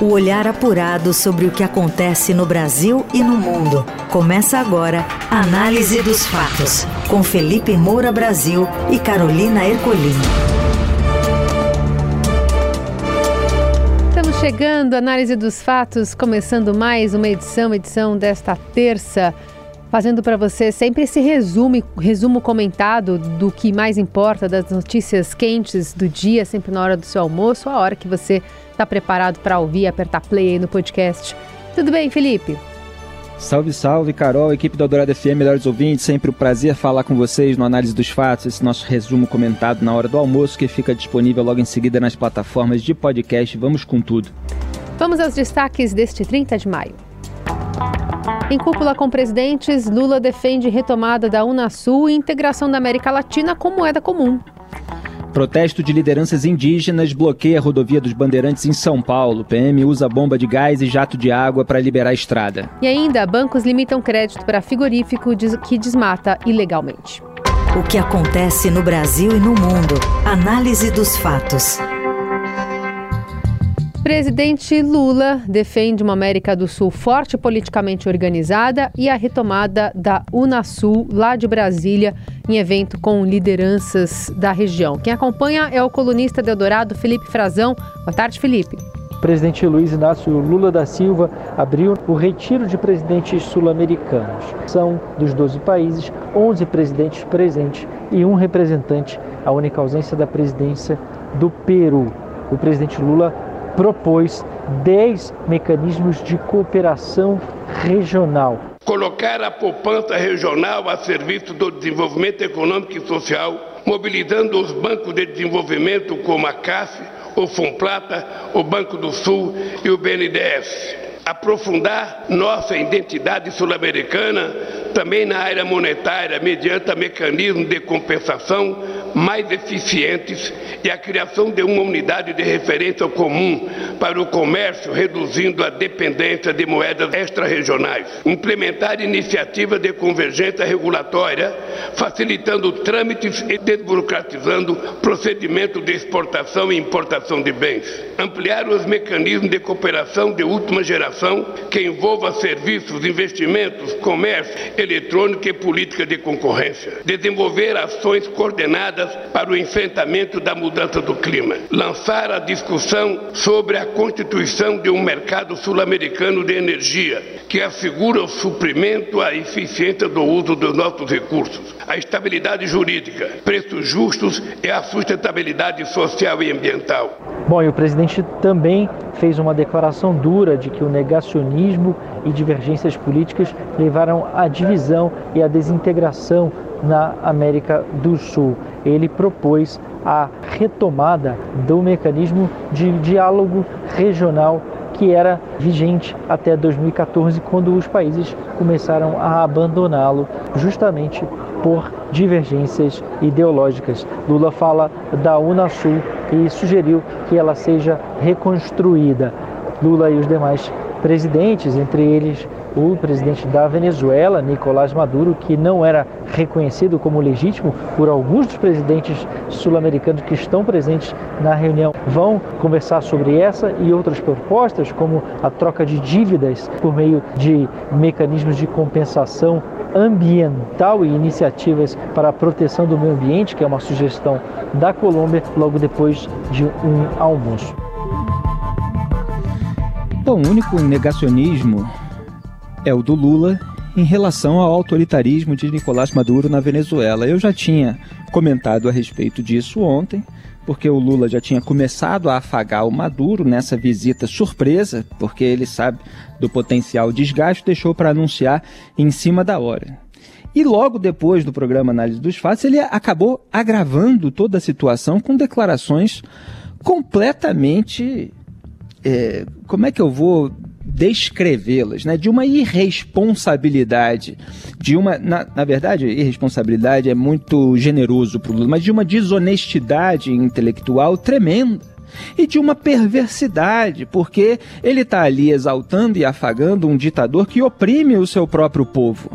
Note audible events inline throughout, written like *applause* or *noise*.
O olhar apurado sobre o que acontece no Brasil e no mundo. Começa agora Análise dos Fatos, com Felipe Moura Brasil e Carolina Ercolim. Estamos chegando, Análise dos Fatos, começando mais uma edição, edição desta terça fazendo para você sempre esse resumo, resumo comentado do que mais importa, das notícias quentes do dia, sempre na hora do seu almoço, a hora que você está preparado para ouvir, apertar play aí no podcast. Tudo bem, Felipe? Salve, salve, Carol, equipe da Dourada FM, melhores ouvintes, sempre um prazer falar com vocês no Análise dos Fatos, esse nosso resumo comentado na hora do almoço, que fica disponível logo em seguida nas plataformas de podcast. Vamos com tudo. Vamos aos destaques deste 30 de maio. Em cúpula com presidentes, Lula defende retomada da Unasul e integração da América Latina com moeda comum. Protesto de lideranças indígenas bloqueia a rodovia dos Bandeirantes em São Paulo. PM usa bomba de gás e jato de água para liberar a estrada. E ainda, bancos limitam crédito para frigorífico que desmata ilegalmente. O que acontece no Brasil e no mundo. Análise dos fatos. Presidente Lula defende uma América do Sul forte politicamente organizada e a retomada da Unasul lá de Brasília em evento com lideranças da região. Quem acompanha é o colunista de Eldorado, Felipe Frazão. Boa tarde, Felipe. Presidente Luiz Inácio Lula da Silva abriu o retiro de presidentes sul-americanos. São dos 12 países, 11 presidentes presentes e um representante, a única ausência da presidência do Peru. O presidente Lula propôs 10 mecanismos de cooperação regional. Colocar a poupança regional a serviço do desenvolvimento econômico e social, mobilizando os bancos de desenvolvimento como a CAF, o Fomplata, o Banco do Sul e o BNDES. Aprofundar nossa identidade sul-americana também na área monetária, mediante mecanismos de compensação mais eficientes e a criação de uma unidade de referência comum para o comércio, reduzindo a dependência de moedas extra-regionais. Implementar iniciativas de convergência regulatória, facilitando trâmites e desburocratizando procedimentos de exportação e importação de bens. Ampliar os mecanismos de cooperação de última geração que envolva serviços, investimentos, comércio eletrônico e política de concorrência. Desenvolver ações coordenadas para o enfrentamento da mudança do clima. Lançar a discussão sobre a constituição de um mercado sul-americano de energia, que assegura o suprimento, a eficiência do uso dos nossos recursos, a estabilidade jurídica, preços justos e a sustentabilidade social e ambiental. Bom, e o presidente também fez uma declaração dura de que o negacionismo e divergências políticas levaram à divisão e à desintegração na América do Sul. Ele propôs a retomada do mecanismo de diálogo regional que era vigente até 2014, quando os países começaram a abandoná-lo, justamente por divergências ideológicas. Lula fala da Unasul e sugeriu que ela seja reconstruída. Lula e os demais presidentes, entre eles o presidente da Venezuela, Nicolás Maduro, que não era reconhecido como legítimo por alguns dos presidentes sul-americanos que estão presentes na reunião, vão conversar sobre essa e outras propostas, como a troca de dívidas por meio de mecanismos de compensação ambiental e iniciativas para a proteção do meio ambiente, que é uma sugestão da Colômbia, logo depois de um almoço. Bom, o único negacionismo é o do Lula em relação ao autoritarismo de Nicolás Maduro na Venezuela. Eu já tinha comentado a respeito disso ontem, porque o Lula já tinha começado a afagar o Maduro nessa visita surpresa, porque ele sabe do potencial desgaste, deixou para anunciar em cima da hora. E logo depois do programa Análise dos Fatos, ele acabou agravando toda a situação com declarações completamente. É, como é que eu vou descrevê-las, né, de uma irresponsabilidade, de uma, na, na verdade, irresponsabilidade é muito generoso para o Lula, mas de uma desonestidade intelectual tremenda e de uma perversidade, porque ele está ali exaltando e afagando um ditador que oprime o seu próprio povo.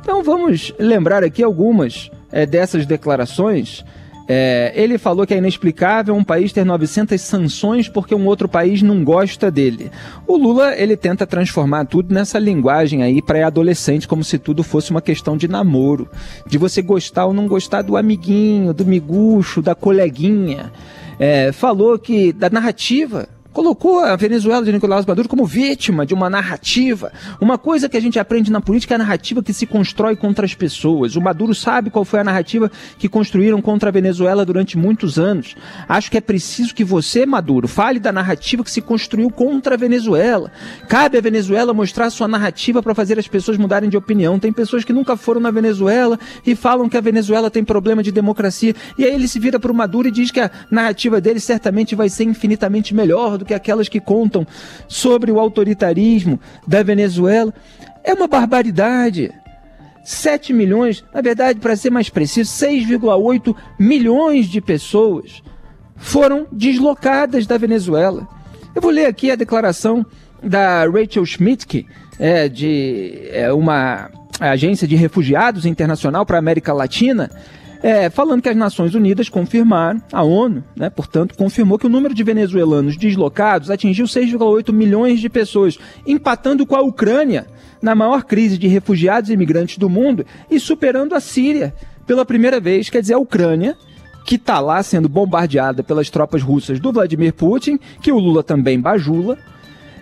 Então vamos lembrar aqui algumas é, dessas declarações É, ele falou que é inexplicável um país ter 900 sanções porque um outro país não gosta dele. O Lula, ele tenta transformar tudo nessa linguagem aí pré-adolescente, como se tudo fosse uma questão de namoro, de você gostar ou não gostar do amiguinho, do miguxo, da coleguinha. É, falou que da narrativa colocou a Venezuela de Nicolás Maduro como vítima de uma narrativa. Uma coisa que a gente aprende na política é a narrativa que se constrói contra as pessoas. O Maduro sabe qual foi a narrativa que construíram contra a Venezuela durante muitos anos. Acho que é preciso que você, Maduro, fale da narrativa que se construiu contra a Venezuela. Cabe à Venezuela mostrar sua narrativa para fazer as pessoas mudarem de opinião. Tem pessoas que nunca foram na Venezuela e falam que a Venezuela tem problema de democracia. E aí ele se vira para o Maduro e diz que a narrativa dele certamente vai ser infinitamente melhor do que aquelas que contam sobre o autoritarismo da Venezuela. É uma barbaridade. 7 milhões, na verdade, para ser mais preciso, 6,8 milhões de pessoas foram deslocadas da Venezuela. Eu vou ler aqui a declaração da Rachel Schmidt, é de é uma agência de refugiados internacional para a América Latina, é, falando que as Nações Unidas confirmaram, a ONU, né, portanto, confirmou que o número de venezuelanos deslocados atingiu 6,8 milhões de pessoas, empatando com a Ucrânia na maior crise de refugiados e imigrantes do mundo e superando a Síria pela primeira vez. Quer dizer, a Ucrânia, que está lá sendo bombardeada pelas tropas russas do Vladimir Putin, que o Lula também bajula,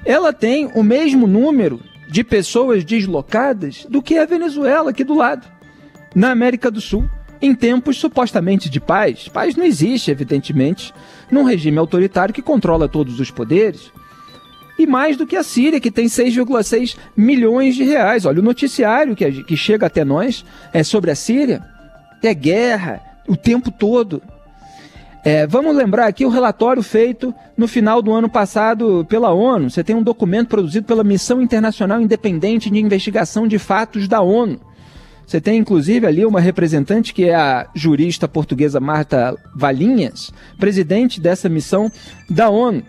ela tem o mesmo número de pessoas deslocadas do que a Venezuela aqui do lado, na América do Sul em tempos supostamente de paz. Paz não existe, evidentemente, num regime autoritário que controla todos os poderes. E mais do que a Síria, que tem 6,6 milhões de reais. Olha, o noticiário que, que chega até nós é sobre a Síria. É guerra o tempo todo. É, vamos lembrar aqui o relatório feito no final do ano passado pela ONU. Você tem um documento produzido pela Missão Internacional Independente de Investigação de Fatos da ONU. Você tem inclusive ali uma representante que é a jurista portuguesa Marta Valinhas, presidente dessa missão da ONU.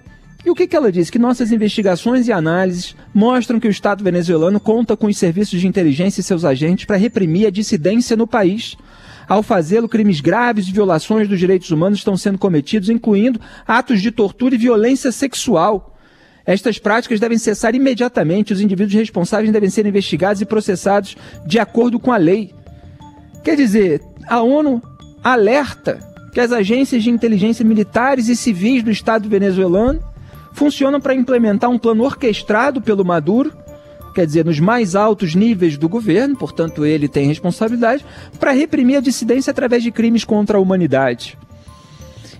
E o que, que ela diz? Que nossas investigações e análises mostram que o Estado venezuelano conta com os serviços de inteligência e seus agentes para reprimir a dissidência no país. Ao fazê-lo, crimes graves e violações dos direitos humanos estão sendo cometidos, incluindo atos de tortura e violência sexual. Estas práticas devem cessar imediatamente, os indivíduos responsáveis devem ser investigados e processados de acordo com a lei. Quer dizer, a ONU alerta que as agências de inteligência militares e civis do Estado venezuelano funcionam para implementar um plano orquestrado pelo Maduro, quer dizer, nos mais altos níveis do governo, portanto, ele tem responsabilidade, para reprimir a dissidência através de crimes contra a humanidade.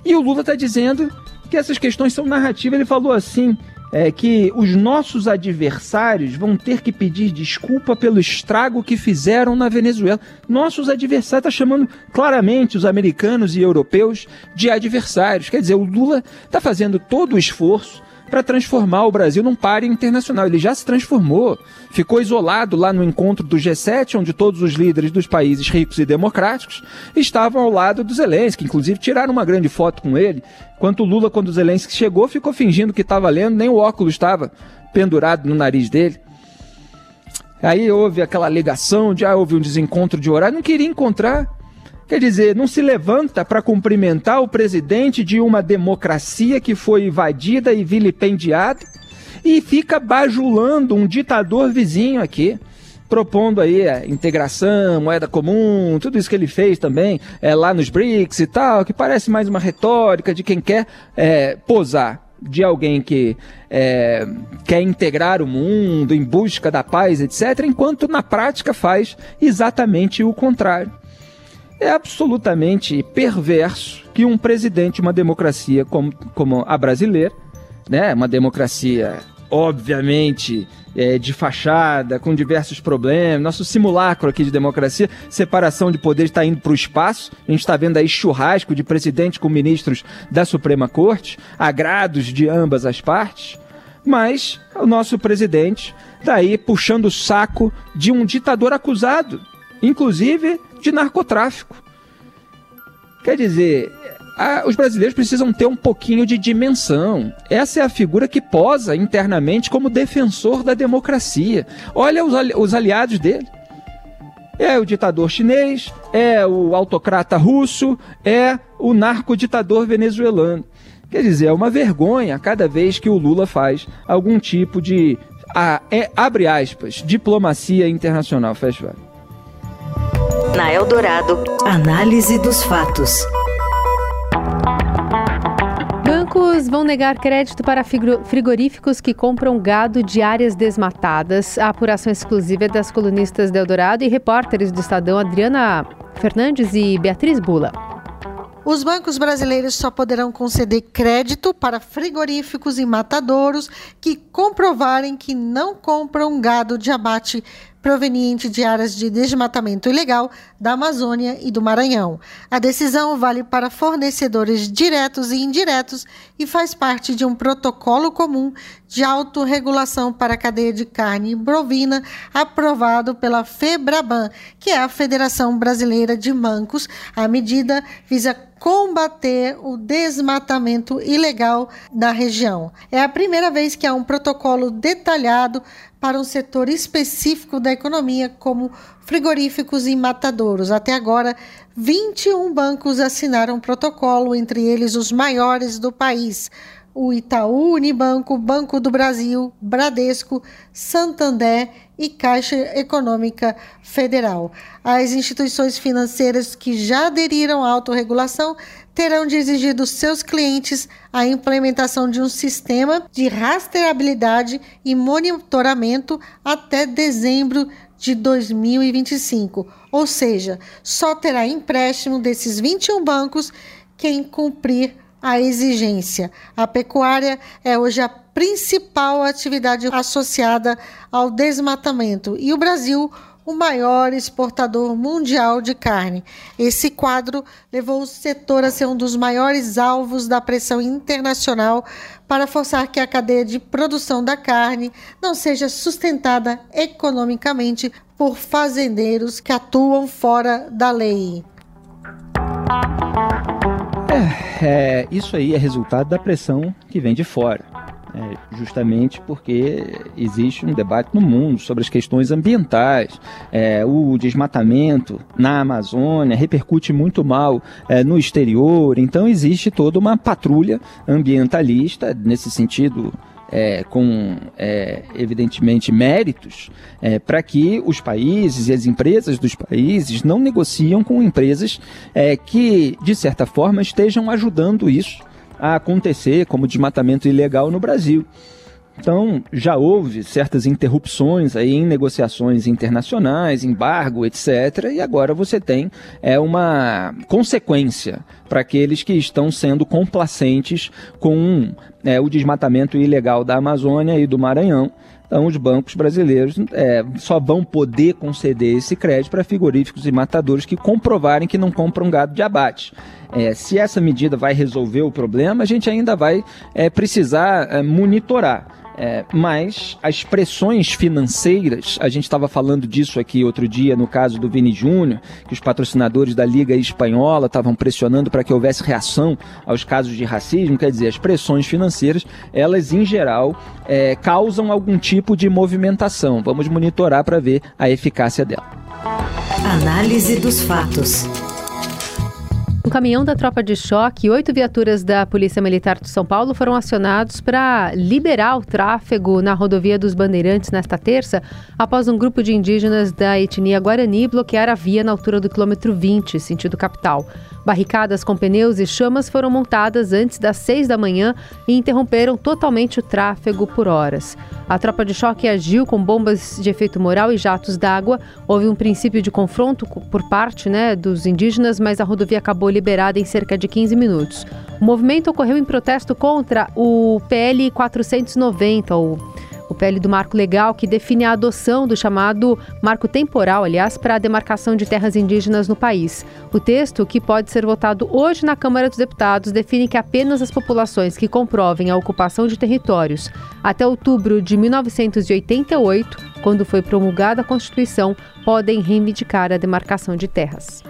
E o Lula está dizendo que essas questões são narrativas. Ele falou assim: é que os nossos adversários vão ter que pedir desculpa pelo estrago que fizeram na Venezuela. Nossos adversários, está chamando claramente os americanos e europeus de adversários. Quer dizer, o Lula está fazendo todo o esforço para transformar o Brasil num páreo internacional. Ele já se transformou, ficou isolado lá no encontro do G7, onde todos os líderes dos países ricos e democráticos estavam ao lado do Zelensky, inclusive tiraram uma grande foto com ele. Enquanto Lula, quando o Zelensky chegou, ficou fingindo que estava lendo, nem o óculos estava pendurado no nariz dele. Aí houve aquela alegação de ah, houve um desencontro de horário, não queria encontrar. Quer dizer, não se levanta para cumprimentar o presidente de uma democracia que foi invadida e vilipendiada e fica bajulando um ditador vizinho aqui, propondo aí a integração, moeda comum, tudo isso que ele fez também é, lá nos BRICS e tal, que parece mais uma retórica de quem quer é, posar de alguém que é, quer integrar o mundo em busca da paz, etc., enquanto na prática faz exatamente o contrário. É absolutamente perverso que um presidente de uma democracia como, como a brasileira, né, uma democracia obviamente é, de fachada, com diversos problemas, nosso simulacro aqui de democracia, separação de poderes está indo para o espaço, a gente está vendo aí churrasco de presidente com ministros da Suprema Corte, agrados de ambas as partes, mas o nosso presidente está aí puxando o saco de um ditador acusado, inclusive de narcotráfico. Quer dizer, a, os brasileiros precisam ter um pouquinho de dimensão. Essa é a figura que posa internamente como defensor da democracia. Olha os, os aliados dele. É o ditador chinês, é o autocrata russo, é o narcoditador venezuelano. Quer dizer, é uma vergonha cada vez que o Lula faz algum tipo de, a, é, abre aspas, diplomacia internacional, fecha Na Eldorado, análise dos fatos. Bancos vão negar crédito para frigoríficos que compram gado de áreas desmatadas. A apuração exclusiva é das colunistas de Eldorado e repórteres do Estadão Adriana Fernandes e Beatriz Bula. Os bancos brasileiros só poderão conceder crédito para frigoríficos e matadouros que comprovarem que não compram gado de abate proveniente de áreas de desmatamento ilegal da Amazônia e do Maranhão. A decisão vale para fornecedores diretos e indiretos e faz parte de um protocolo comum de autorregulação para a cadeia de carne bovina aprovado pela FEBRABAN, que é a Federação Brasileira de Bancos. A medida visa combater o desmatamento ilegal da região. É a primeira vez que há um protocolo detalhado para um setor específico da economia, como frigoríficos e matadouros. Até agora, 21 bancos assinaram um protocolo, entre eles os maiores do país. O Itaú Unibanco, Banco do Brasil, Bradesco, Santander e Caixa Econômica Federal. As instituições financeiras que já aderiram à autorregulação terão de exigir dos seus clientes a implementação de um sistema de rastreabilidade e monitoramento até dezembro de 2025. Ou seja, só terá empréstimo desses 21 bancos quem cumprir a exigência. A pecuária é hoje a principal atividade associada ao desmatamento e o Brasil o maior exportador mundial de carne. Esse quadro levou o setor a ser um dos maiores alvos da pressão internacional para forçar que a cadeia de produção da carne não seja sustentada economicamente por fazendeiros que atuam fora da lei. É, é, isso aí é resultado da pressão que vem de fora é, justamente porque existe um debate no mundo sobre as questões ambientais. É, o desmatamento na Amazônia repercute muito mal é, no exterior, então existe toda uma patrulha ambientalista nesse sentido. É, com, é, evidentemente, méritos é, para que os países e as empresas dos países não negociam com empresas é, que, de certa forma, estejam ajudando isso a acontecer como desmatamento ilegal no Brasil. Então, já houve certas interrupções aí em negociações internacionais, embargo, etc. E agora você tem é, uma consequência para aqueles que estão sendo complacentes com é, o desmatamento ilegal da Amazônia e do Maranhão. Então, os bancos brasileiros é, só vão poder conceder esse crédito para frigoríficos e matadores que comprovarem que não compram gado de abate. É, se essa medida vai resolver o problema, a gente ainda vai é, precisar é, monitorar. É, mas as pressões financeiras, a gente estava falando disso aqui outro dia no caso do Vini Júnior, que os patrocinadores da Liga Espanhola estavam pressionando para que houvesse reação aos casos de racismo, quer dizer, as pressões financeiras, elas em geral é, causam algum tipo de movimentação. Vamos monitorar para ver a eficácia dela. Análise dos fatos. Um caminhão da tropa de choque e oito viaturas da Polícia Militar de São Paulo foram acionados para liberar o tráfego na rodovia dos Bandeirantes nesta terça, após um grupo de indígenas da etnia Guarani bloquear a via na altura do quilômetro 20, sentido capital. Barricadas com pneus e chamas foram montadas antes das seis da manhã e interromperam totalmente o tráfego por horas. A tropa de choque agiu com bombas de efeito moral e jatos d'água. Houve um princípio de confronto por parte né, dos indígenas, mas a rodovia acabou liberada em cerca de 15 minutos. O movimento ocorreu em protesto contra o PL 490, o o PL do Marco Legal, que define a adoção do chamado marco temporal, aliás, para a demarcação de terras indígenas no país. O texto, que pode ser votado hoje na Câmara dos Deputados, define que apenas as populações que comprovem a ocupação de territórios até outubro de 1988, quando foi promulgada a Constituição, podem reivindicar a demarcação de terras.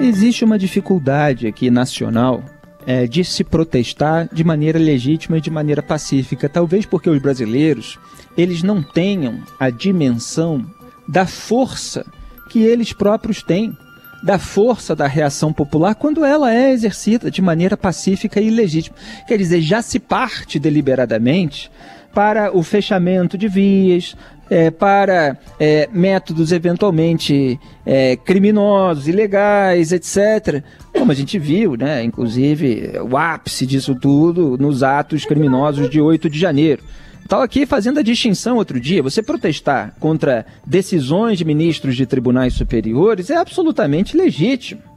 Existe uma dificuldade aqui nacional é, de se protestar de maneira legítima e de maneira pacífica. Talvez porque os brasileiros eles não tenham a dimensão da força que eles próprios têm. da força da reação popular quando ela é exercida de maneira pacífica e legítima. Quer dizer, já se parte deliberadamente para o fechamento de vias, é, para é, métodos eventualmente é, criminosos, ilegais, etc. Como a gente viu, né, inclusive o ápice disso tudo nos atos criminosos de 8 de janeiro. Estava aqui fazendo a distinção outro dia. Você protestar contra decisões de ministros de tribunais superiores é absolutamente legítimo.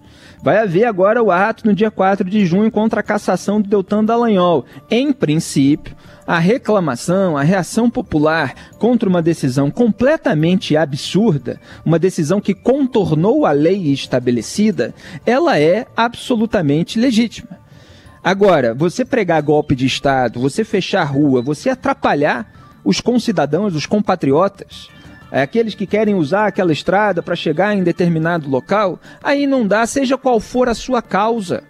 Vai haver agora o ato no dia 4 de junho contra a cassação do Deltan Dallagnol. Em princípio, a reclamação, a reação popular contra uma decisão completamente absurda, uma decisão que contornou a lei estabelecida, ela é absolutamente legítima. Agora, você pregar golpe de Estado, você fechar a rua, você atrapalhar os concidadãos, os compatriotas, aqueles que querem usar aquela estrada para chegar em determinado local, aí não dá, seja qual for a sua causa.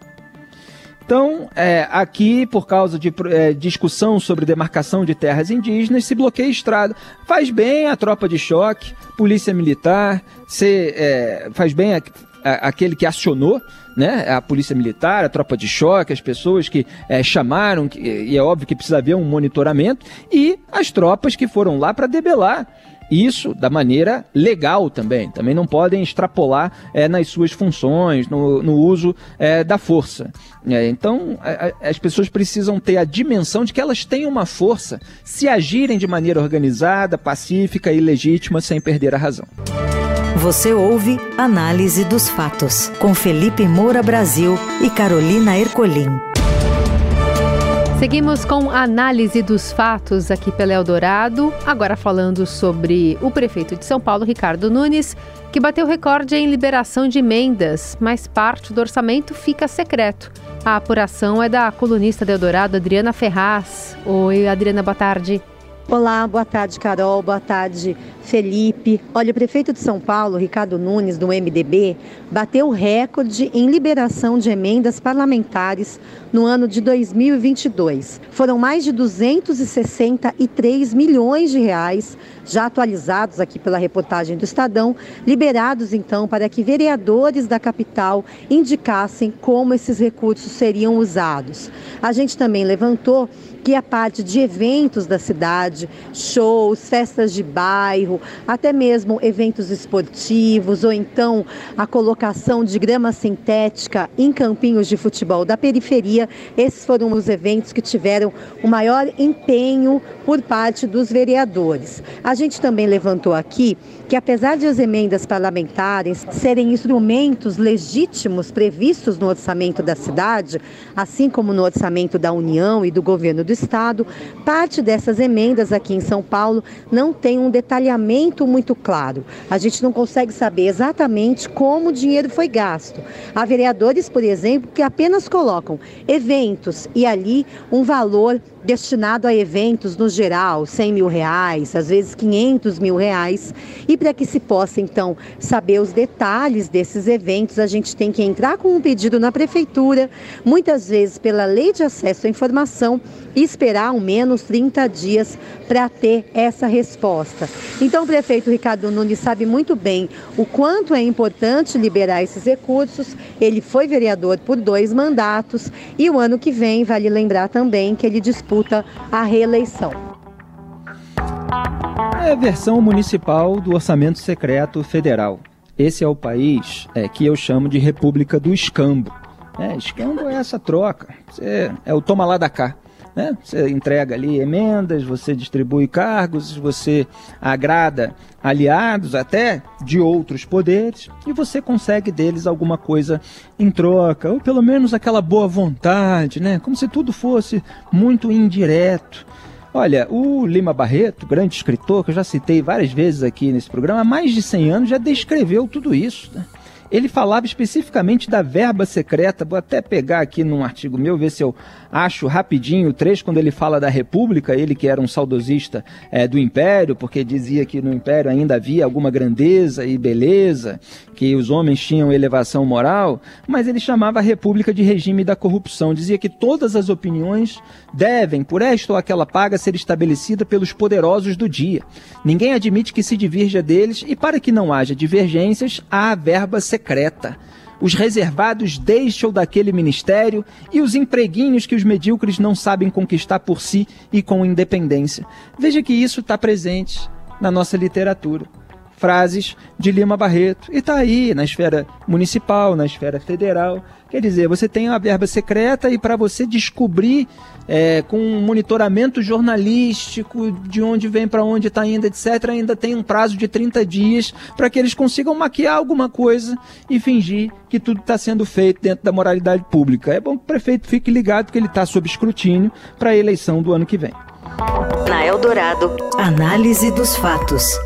Então, é, aqui, por causa de é, discussão sobre demarcação de terras indígenas, se bloqueia a estrada. Faz bem a tropa de choque, polícia militar, se, é, faz bem a, a, aquele que acionou né, a polícia militar, a tropa de choque, as pessoas que é, chamaram, que, e é óbvio que precisa haver um monitoramento, e as tropas que foram lá para debelar isso da maneira legal também. Também não podem extrapolar é, nas suas funções, no, no uso é, da força. É, então, a, a, as pessoas precisam ter a dimensão de que elas têm uma força se agirem de maneira organizada, pacífica e legítima, sem perder a razão. Você ouve Análise dos Fatos, com Felipe Moura Brasil e Carolina Ercolim. Seguimos com análise dos fatos aqui pela Eldorado, agora falando sobre o prefeito de São Paulo, Ricardo Nunes, que bateu recorde em liberação de emendas, mas parte do orçamento fica secreto. A apuração é da colunista da Eldorado, Adriana Ferraz. Oi, Adriana, boa tarde. Olá, boa tarde, Carol. Boa tarde, Felipe. Olha, o prefeito de São Paulo, Ricardo Nunes, do MDB, bateu recorde em liberação de emendas parlamentares no ano de 2022. Foram mais de 263 milhões de reais, já atualizados aqui pela reportagem do Estadão, liberados então para que vereadores da capital indicassem como esses recursos seriam usados. A gente também levantou que a parte de eventos da cidade, shows, festas de bairro, até mesmo eventos esportivos ou então a colocação de grama sintética em campinhos de futebol da periferia, esses foram os eventos que tiveram o maior empenho por parte dos vereadores. A gente também levantou aqui que apesar de as emendas parlamentares serem instrumentos legítimos previstos no orçamento da cidade, assim como no orçamento da União e do governo do Estado, parte dessas emendas aqui em São Paulo não tem um detalhamento muito claro. A gente não consegue saber exatamente como o dinheiro foi gasto. Há vereadores, por exemplo, que apenas colocam eventos e ali um valor destinado a eventos no geral, 100 mil reais, às vezes 500 mil reais. E para que se possa, então, saber os detalhes desses eventos, a gente tem que entrar com um pedido na prefeitura, muitas vezes pela lei de acesso à informação, e esperar ao menos 30 dias para ter essa resposta. Então, o prefeito Ricardo Nunes sabe muito bem o quanto é importante liberar esses recursos. Ele foi vereador por dois mandatos e o ano que vem, vale lembrar também que ele disputa a reeleição. É a versão municipal do orçamento secreto federal. Esse é o país é, que eu chamo de República do Escambo. É, escambo é essa troca. É o toma lá da cá. Né? Você entrega ali emendas, você distribui cargos, você agrada aliados até de outros poderes e você consegue deles alguma coisa em troca, ou pelo menos aquela boa vontade, né? Como se tudo fosse muito indireto. Olha, o Lima Barreto, grande escritor, que eu já citei várias vezes aqui nesse programa, há mais de 100 anos já descreveu tudo isso. Né? Ele falava especificamente da verba secreta. Vou até pegar aqui num artigo meu, ver se eu acho rapidinho o trecho, quando ele fala da República, ele que era um saudosista é, do Império, porque dizia que no Império ainda havia alguma grandeza e beleza, que os homens tinham elevação moral, mas ele chamava a República de regime da corrupção. Dizia que todas as opiniões devem, por esta ou aquela paga, ser estabelecida pelos poderosos do dia. Ninguém admite que se divirja deles, e para que não haja divergências, há verba secreta secreta. Os reservados deixam daquele ministério e os empreguinhos que os medíocres não sabem conquistar por si e com independência. Veja que isso está presente na nossa literatura frases de Lima Barreto. E está aí na esfera municipal, na esfera federal. Quer dizer, você tem a verba secreta e para você descobrir é, com um monitoramento jornalístico de onde vem, para onde está indo, etc., ainda tem um prazo de 30 dias para que eles consigam maquiar alguma coisa e fingir que tudo está sendo feito dentro da moralidade pública. É bom que o prefeito fique ligado que ele está sob escrutínio para a eleição do ano que vem. Na Eldorado, análise dos fatos.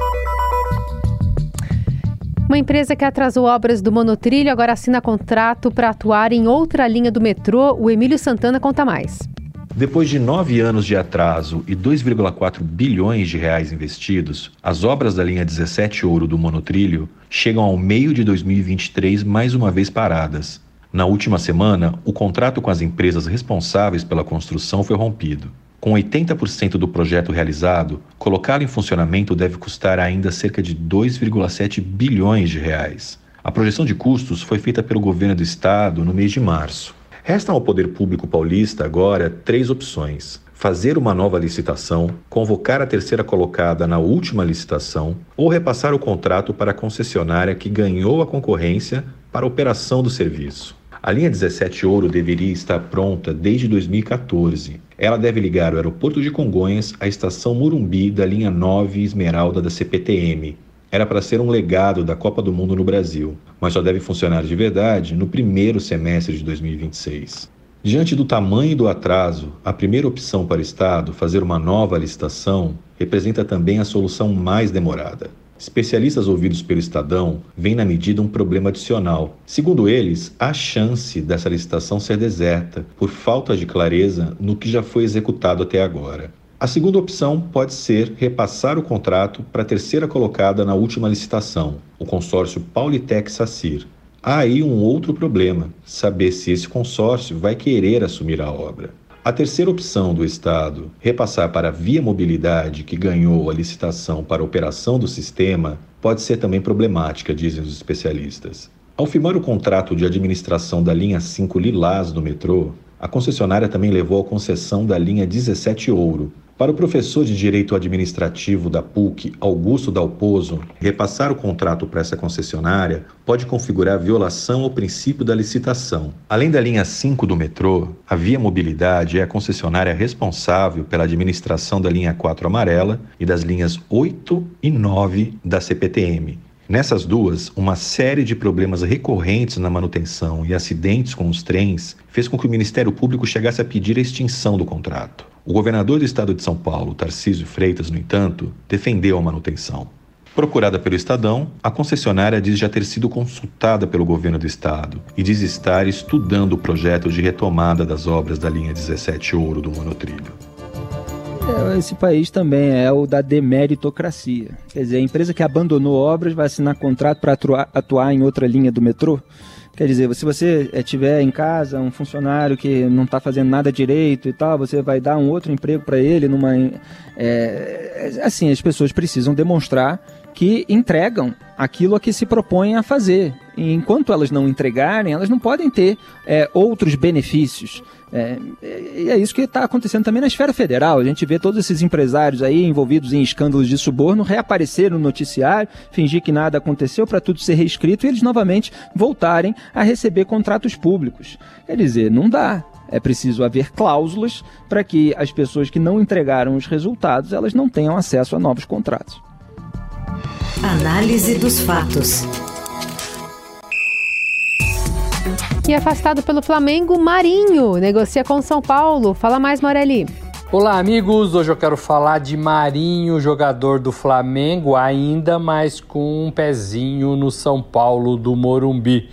Uma empresa que atrasou obras do monotrilho agora assina contrato para atuar em outra linha do metrô. O Emílio Santana conta mais. Depois de nove anos de atraso e 2,4 bilhões de reais investidos, as obras da linha 17 Ouro do monotrilho chegam ao meio de 2023 mais uma vez paradas. Na última semana, o contrato com as empresas responsáveis pela construção foi rompido. Com 80% do projeto realizado, colocá-lo em funcionamento deve custar ainda cerca de 2,7 bilhões de reais. A projeção de custos foi feita pelo governo do estado no mês de março. Restam ao poder público paulista agora três opções: fazer uma nova licitação, convocar a terceira colocada na última licitação ou repassar o contrato para a concessionária que ganhou a concorrência para a operação do serviço. A linha 17 Ouro deveria estar pronta desde 2014. Ela deve ligar o aeroporto de Congonhas à estação Murumbi da linha 9 Esmeralda da CPTM. Era para ser um legado da Copa do Mundo no Brasil, mas só deve funcionar de verdade no primeiro semestre de 2026. Diante do tamanho do atraso, a primeira opção para o Estado, fazer uma nova licitação, representa também a solução mais demorada. Especialistas ouvidos pelo Estadão veem na medida um problema adicional. Segundo eles, há chance dessa licitação ser deserta por falta de clareza no que já foi executado até agora. A segunda opção pode ser repassar o contrato para a terceira colocada na última licitação, o consórcio Paulitec Sacir. Há aí um outro problema: saber se esse consórcio vai querer assumir a obra. A terceira opção do Estado, repassar para a Via Mobilidade, que ganhou a licitação para a operação do sistema, pode ser também problemática, dizem os especialistas. Ao firmar o contrato de administração da linha 5 Lilás do metrô, a concessionária também levou a concessão da linha 17 Ouro, para o professor de Direito Administrativo da PUC, Augusto Dalpozo, repassar o contrato para essa concessionária pode configurar violação ao princípio da licitação. Além da linha 5 do metrô, a Via Mobilidade é a concessionária responsável pela administração da linha 4 amarela e das linhas 8 e 9 da CPTM. Nessas duas, uma série de problemas recorrentes na manutenção e acidentes com os trens fez com que o Ministério Público chegasse a pedir a extinção do contrato. O governador do estado de São Paulo, Tarcísio Freitas, no entanto, defendeu a manutenção. Procurada pelo Estadão, a concessionária diz já ter sido consultada pelo governo do estado e diz estar estudando o projeto de retomada das obras da linha 17 Ouro do monotrilho. É, esse país também é o da demeritocracia. Quer dizer, a empresa que abandonou obras vai assinar contrato para atuar, atuar em outra linha do metrô? Quer dizer, se você é, tiver em casa um funcionário que não está fazendo nada direito e tal, você vai dar um outro emprego para ele numa. É, assim, as pessoas precisam demonstrar que entregam aquilo a que se propõem a fazer. E enquanto elas não entregarem, elas não podem ter é, outros benefícios. É, e é isso que está acontecendo também na esfera federal. A gente vê todos esses empresários aí envolvidos em escândalos de suborno reaparecer no noticiário, fingir que nada aconteceu para tudo ser reescrito e eles novamente voltarem a receber contratos públicos. Quer dizer, não dá. É preciso haver cláusulas para que as pessoas que não entregaram os resultados elas não tenham acesso a novos contratos. Análise dos fatos. E afastado pelo Flamengo, Marinho negocia com São Paulo. Fala mais, Morelli. Olá, amigos. Hoje eu quero falar de Marinho, jogador do Flamengo, ainda mais com um pezinho no São Paulo do Morumbi.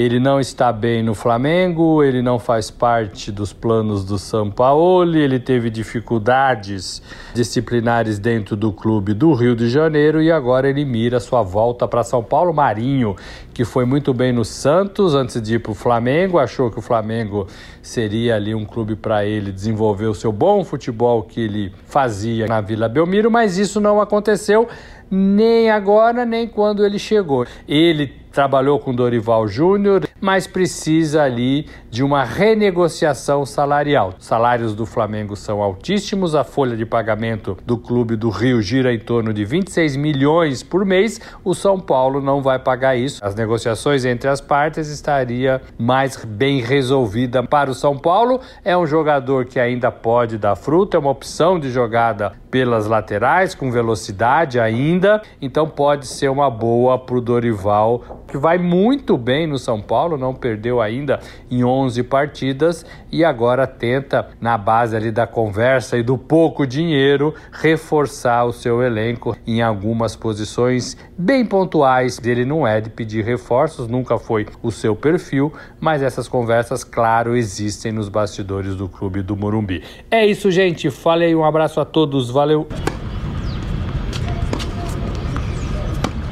Ele não está bem no Flamengo, ele não faz parte dos planos do São Paulo, ele teve dificuldades disciplinares dentro do clube do Rio de Janeiro e agora ele mira sua volta para São Paulo. Marinho, que foi muito bem no Santos antes de ir para o Flamengo, achou que o Flamengo seria ali um clube para ele desenvolver o seu bom futebol que ele fazia na Vila Belmiro, mas isso não aconteceu nem agora nem quando ele chegou. Ele trabalhou com Dorival Júnior, mas precisa ali de uma renegociação salarial. Os salários do Flamengo são altíssimos, a folha de pagamento do clube do Rio gira em torno de 26 milhões por mês. O São Paulo não vai pagar isso. As negociações entre as partes estaria mais bem resolvida para o São Paulo. É um jogador que ainda pode dar fruto, é uma opção de jogada pelas laterais, com velocidade ainda, então pode ser uma boa para o Dorival, que vai muito bem no São Paulo, não perdeu ainda em 11 partidas e agora tenta, na base ali da conversa e do pouco dinheiro, reforçar o seu elenco em algumas posições bem pontuais. Ele não é de pedir reforços, nunca foi o seu perfil, mas essas conversas, claro, existem nos bastidores do clube do Morumbi. É isso, gente. Falei, um abraço a todos. Valeu!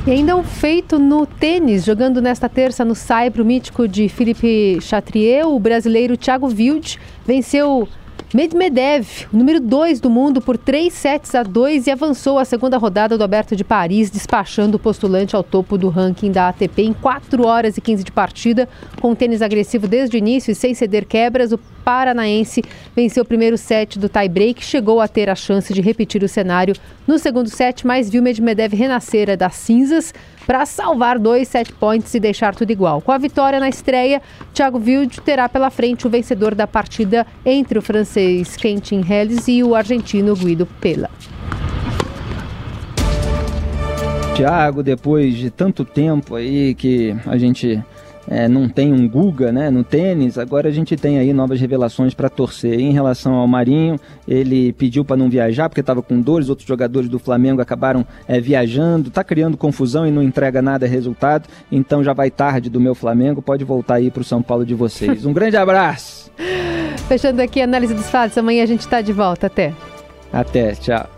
E ainda um feito no tênis, jogando nesta terça no Saibro mítico de Felipe Chatrier, o brasileiro Thiago Wild venceu Medvedev, número 2 do mundo, por 3 sets a 2 e avançou à segunda rodada do Aberto de Paris, despachando o postulante ao topo do ranking da ATP em 4 horas e 15 de partida, com tênis agressivo desde o início e sem ceder quebras. O paranaense venceu o primeiro set do tie-break, chegou a ter a chance de repetir o cenário no segundo set, mas viu Medvedev renascer das cinzas para salvar dois set points e deixar tudo igual. Com a vitória na estreia, Thiago Wild terá pela frente o vencedor da partida entre o francês Quentin Helles e o argentino Guido Pella. Thiago, depois de tanto tempo aí que a gente é, não tem um Guga né, no tênis, agora a gente tem aí novas revelações para torcer. Em relação ao Marinho, ele pediu para não viajar porque estava com dores, outros jogadores do Flamengo acabaram é, viajando, está criando confusão e não entrega nada resultado, então já vai tarde do meu Flamengo, pode voltar aí para o São Paulo de vocês. Um grande abraço! *laughs* Fechando aqui a análise dos fatos, amanhã a gente está de volta. Até. Até, tchau.